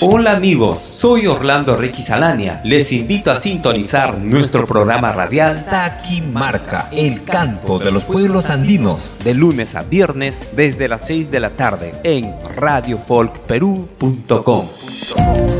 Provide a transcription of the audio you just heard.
Hola amigos, soy Orlando Ricky Salania. Les invito a sintonizar nuestro programa radial Taquimarca, el canto de los pueblos andinos, de lunes a viernes desde las 6 de la tarde en radiofolkperú.com.